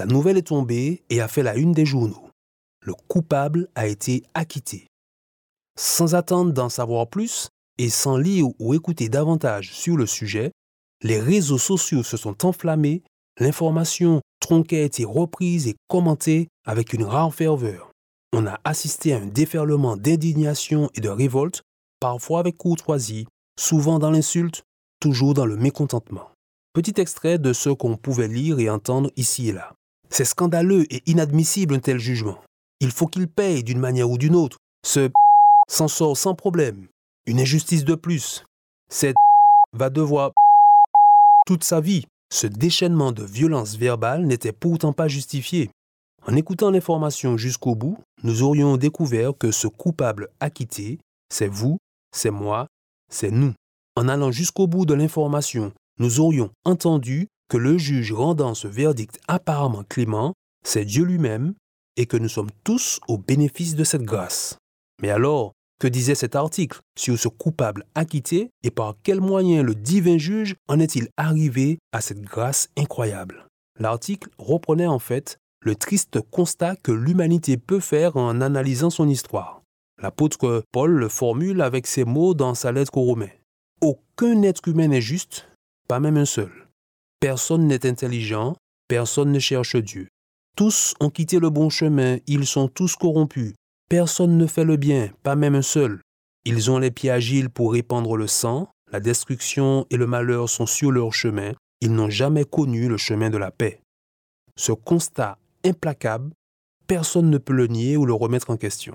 La nouvelle est tombée et a fait la une des journaux. Le coupable a été acquitté. Sans attendre d'en savoir plus et sans lire ou écouter davantage sur le sujet, les réseaux sociaux se sont enflammés, l'information tronquée a été reprise et commentée avec une rare ferveur. On a assisté à un déferlement d'indignation et de révolte, parfois avec courtoisie, souvent dans l'insulte, toujours dans le mécontentement. Petit extrait de ce qu'on pouvait lire et entendre ici et là. C'est scandaleux et inadmissible un tel jugement. Il faut qu'il paye d'une manière ou d'une autre. Ce s'en sort sans problème. Une injustice de plus. Cette va devoir toute sa vie. Ce déchaînement de violence verbale n'était pourtant pas justifié. En écoutant l'information jusqu'au bout, nous aurions découvert que ce coupable acquitté, c'est vous, c'est moi, c'est nous. En allant jusqu'au bout de l'information, nous aurions entendu que le juge rendant ce verdict apparemment clément, c'est Dieu lui-même, et que nous sommes tous au bénéfice de cette grâce. Mais alors, que disait cet article sur ce coupable acquitté et par quels moyens le divin juge en est-il arrivé à cette grâce incroyable? L'article reprenait en fait le triste constat que l'humanité peut faire en analysant son histoire. L'apôtre Paul le formule avec ces mots dans sa lettre aux Romains. Aucun être humain n'est juste, pas même un seul. Personne n'est intelligent, personne ne cherche Dieu. Tous ont quitté le bon chemin, ils sont tous corrompus. Personne ne fait le bien, pas même un seul. Ils ont les pieds agiles pour répandre le sang, la destruction et le malheur sont sur leur chemin, ils n'ont jamais connu le chemin de la paix. Ce constat implacable, personne ne peut le nier ou le remettre en question.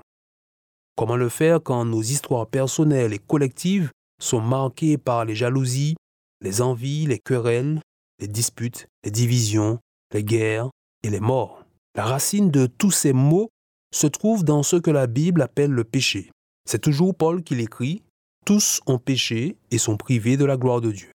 Comment le faire quand nos histoires personnelles et collectives sont marquées par les jalousies, les envies, les querelles, les disputes, les divisions, les guerres et les morts. La racine de tous ces maux se trouve dans ce que la Bible appelle le péché. C'est toujours Paul qui l'écrit, tous ont péché et sont privés de la gloire de Dieu.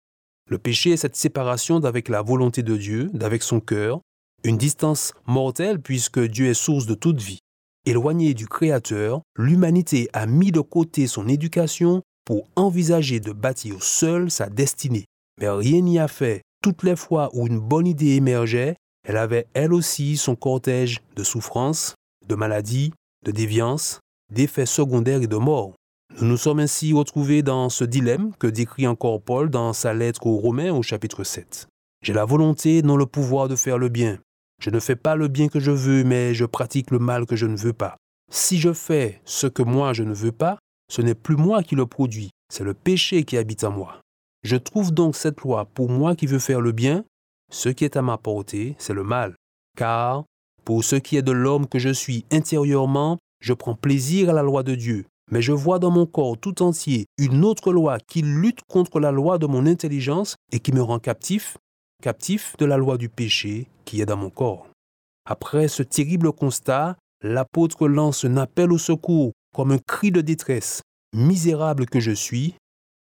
Le péché est cette séparation d'avec la volonté de Dieu, d'avec son cœur, une distance mortelle puisque Dieu est source de toute vie. Éloignée du Créateur, l'humanité a mis de côté son éducation pour envisager de bâtir seule sa destinée. Mais rien n'y a fait toutes les fois où une bonne idée émergeait, elle avait elle aussi son cortège de souffrances, de maladies, de déviances, d'effets secondaires et de morts. Nous nous sommes ainsi retrouvés dans ce dilemme que décrit encore Paul dans sa lettre aux Romains au chapitre 7. J'ai la volonté, non le pouvoir de faire le bien. Je ne fais pas le bien que je veux, mais je pratique le mal que je ne veux pas. Si je fais ce que moi je ne veux pas, ce n'est plus moi qui le produis, c'est le péché qui habite en moi. Je trouve donc cette loi pour moi qui veux faire le bien, ce qui est à ma portée, c'est le mal. Car, pour ce qui est de l'homme que je suis intérieurement, je prends plaisir à la loi de Dieu, mais je vois dans mon corps tout entier une autre loi qui lutte contre la loi de mon intelligence et qui me rend captif, captif de la loi du péché qui est dans mon corps. Après ce terrible constat, l'apôtre lance un appel au secours comme un cri de détresse. Misérable que je suis,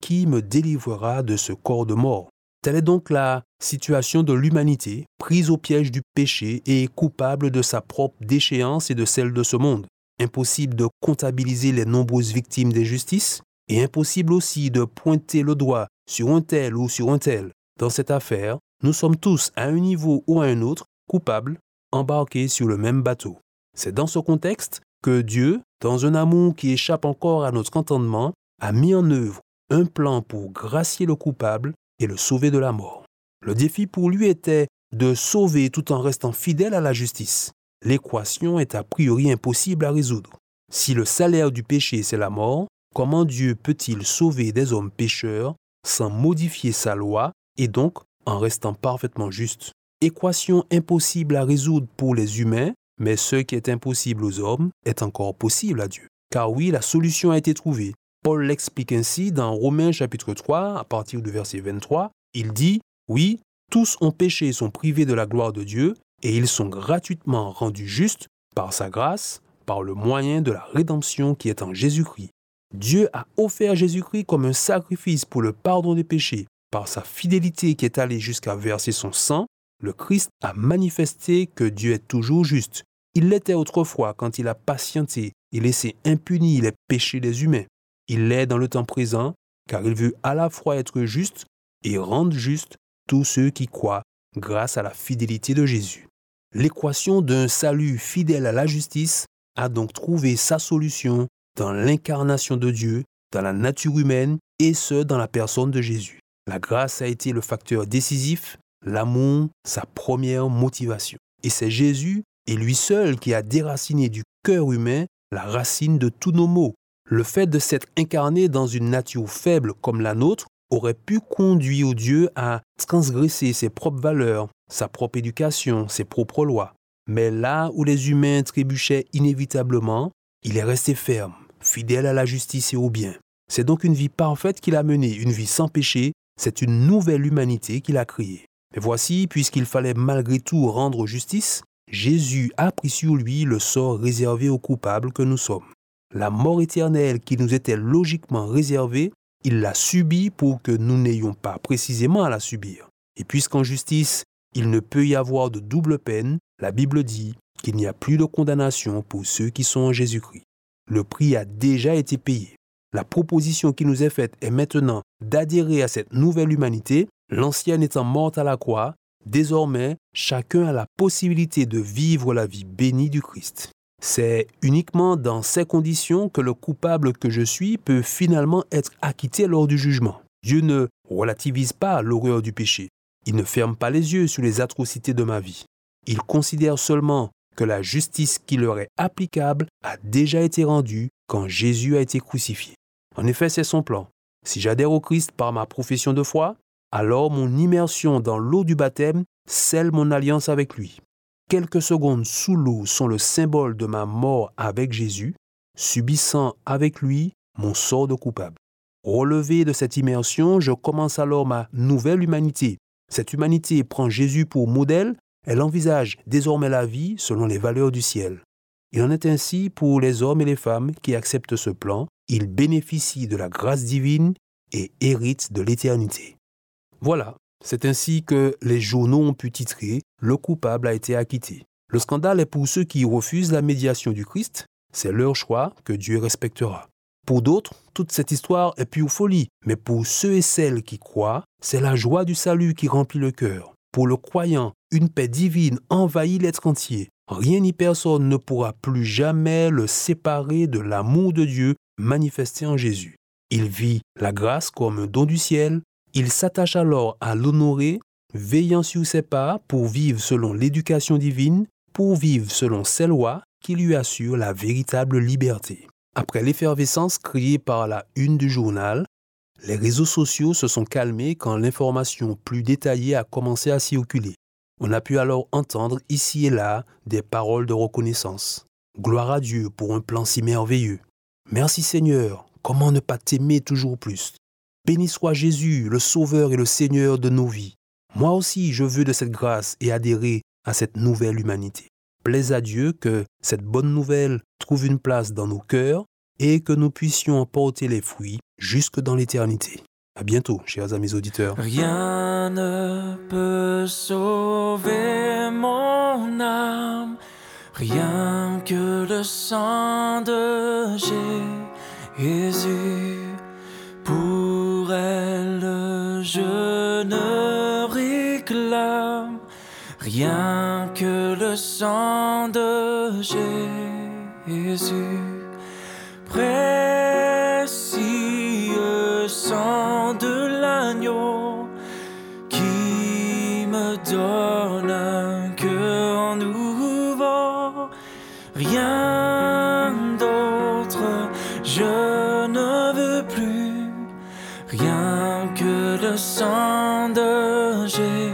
qui me délivrera de ce corps de mort Telle est donc la situation de l'humanité, prise au piège du péché et coupable de sa propre déchéance et de celle de ce monde. Impossible de comptabiliser les nombreuses victimes d'injustice et impossible aussi de pointer le doigt sur un tel ou sur un tel. Dans cette affaire, nous sommes tous, à un niveau ou à un autre, coupables, embarqués sur le même bateau. C'est dans ce contexte que Dieu, dans un amour qui échappe encore à notre entendement, a mis en œuvre un plan pour gracier le coupable et le sauver de la mort. Le défi pour lui était de sauver tout en restant fidèle à la justice. L'équation est a priori impossible à résoudre. Si le salaire du péché c'est la mort, comment Dieu peut-il sauver des hommes pécheurs sans modifier sa loi et donc en restant parfaitement juste? Équation impossible à résoudre pour les humains, mais ce qui est impossible aux hommes est encore possible à Dieu. Car oui, la solution a été trouvée. Paul l'explique ainsi dans Romains chapitre 3 à partir du verset 23. Il dit, Oui, tous ont péché et sont privés de la gloire de Dieu, et ils sont gratuitement rendus justes par sa grâce, par le moyen de la rédemption qui est en Jésus-Christ. Dieu a offert Jésus-Christ comme un sacrifice pour le pardon des péchés. Par sa fidélité qui est allée jusqu'à verser son sang, le Christ a manifesté que Dieu est toujours juste. Il l'était autrefois quand il a patienté et laissé impunis les péchés des humains. Il l'est dans le temps présent car il veut à la fois être juste et rendre juste tous ceux qui croient grâce à la fidélité de Jésus. L'équation d'un salut fidèle à la justice a donc trouvé sa solution dans l'incarnation de Dieu, dans la nature humaine et ce, dans la personne de Jésus. La grâce a été le facteur décisif, l'amour, sa première motivation. Et c'est Jésus et lui seul qui a déraciné du cœur humain la racine de tous nos maux. Le fait de s'être incarné dans une nature faible comme la nôtre aurait pu conduire Dieu à transgresser ses propres valeurs, sa propre éducation, ses propres lois. Mais là où les humains trébuchaient inévitablement, il est resté ferme, fidèle à la justice et au bien. C'est donc une vie parfaite qu'il a menée, une vie sans péché, c'est une nouvelle humanité qu'il a créée. Mais voici, puisqu'il fallait malgré tout rendre justice, Jésus a pris sur lui le sort réservé aux coupables que nous sommes. La mort éternelle qui nous était logiquement réservée, il l'a subie pour que nous n'ayons pas précisément à la subir. Et puisqu'en justice, il ne peut y avoir de double peine, la Bible dit qu'il n'y a plus de condamnation pour ceux qui sont en Jésus-Christ. Le prix a déjà été payé. La proposition qui nous est faite est maintenant d'adhérer à cette nouvelle humanité, l'ancienne étant morte à la croix. Désormais, chacun a la possibilité de vivre la vie bénie du Christ. C'est uniquement dans ces conditions que le coupable que je suis peut finalement être acquitté lors du jugement. Dieu ne relativise pas l'horreur du péché. Il ne ferme pas les yeux sur les atrocités de ma vie. Il considère seulement que la justice qui leur est applicable a déjà été rendue quand Jésus a été crucifié. En effet, c'est son plan. Si j'adhère au Christ par ma profession de foi, alors mon immersion dans l'eau du baptême scelle mon alliance avec lui. Quelques secondes sous l'eau sont le symbole de ma mort avec Jésus, subissant avec lui mon sort de coupable. Relevé de cette immersion, je commence alors ma nouvelle humanité, cette humanité prend Jésus pour modèle, elle envisage désormais la vie selon les valeurs du ciel. Il en est ainsi pour les hommes et les femmes qui acceptent ce plan, ils bénéficient de la grâce divine et héritent de l'éternité. Voilà, c'est ainsi que les journaux ont pu titrer Le coupable a été acquitté. Le scandale est pour ceux qui refusent la médiation du Christ, c'est leur choix que Dieu respectera. Pour d'autres, toute cette histoire est pure folie, mais pour ceux et celles qui croient, c'est la joie du salut qui remplit le cœur. Pour le croyant, une paix divine envahit l'être entier. Rien ni personne ne pourra plus jamais le séparer de l'amour de Dieu manifesté en Jésus. Il vit la grâce comme un don du ciel, il s'attache alors à l'honorer, veillant sur ses pas pour vivre selon l'éducation divine, pour vivre selon ses lois qui lui assurent la véritable liberté. Après l'effervescence créée par la une du journal, les réseaux sociaux se sont calmés quand l'information plus détaillée a commencé à circuler. On a pu alors entendre ici et là des paroles de reconnaissance. Gloire à Dieu pour un plan si merveilleux. Merci Seigneur, comment ne pas t'aimer toujours plus? Béni soit Jésus, le Sauveur et le Seigneur de nos vies. Moi aussi, je veux de cette grâce et adhérer à cette nouvelle humanité plaise à Dieu que cette bonne nouvelle trouve une place dans nos cœurs et que nous puissions en porter les fruits jusque dans l'éternité. À bientôt, chers amis auditeurs. Rien ne peut sauver mon âme, rien que le sang de Jésus. Que le sang de Jésus, précieux sang de l'agneau qui me donne un cœur nouveau, rien d'autre je ne veux plus, rien que le sang de Jésus.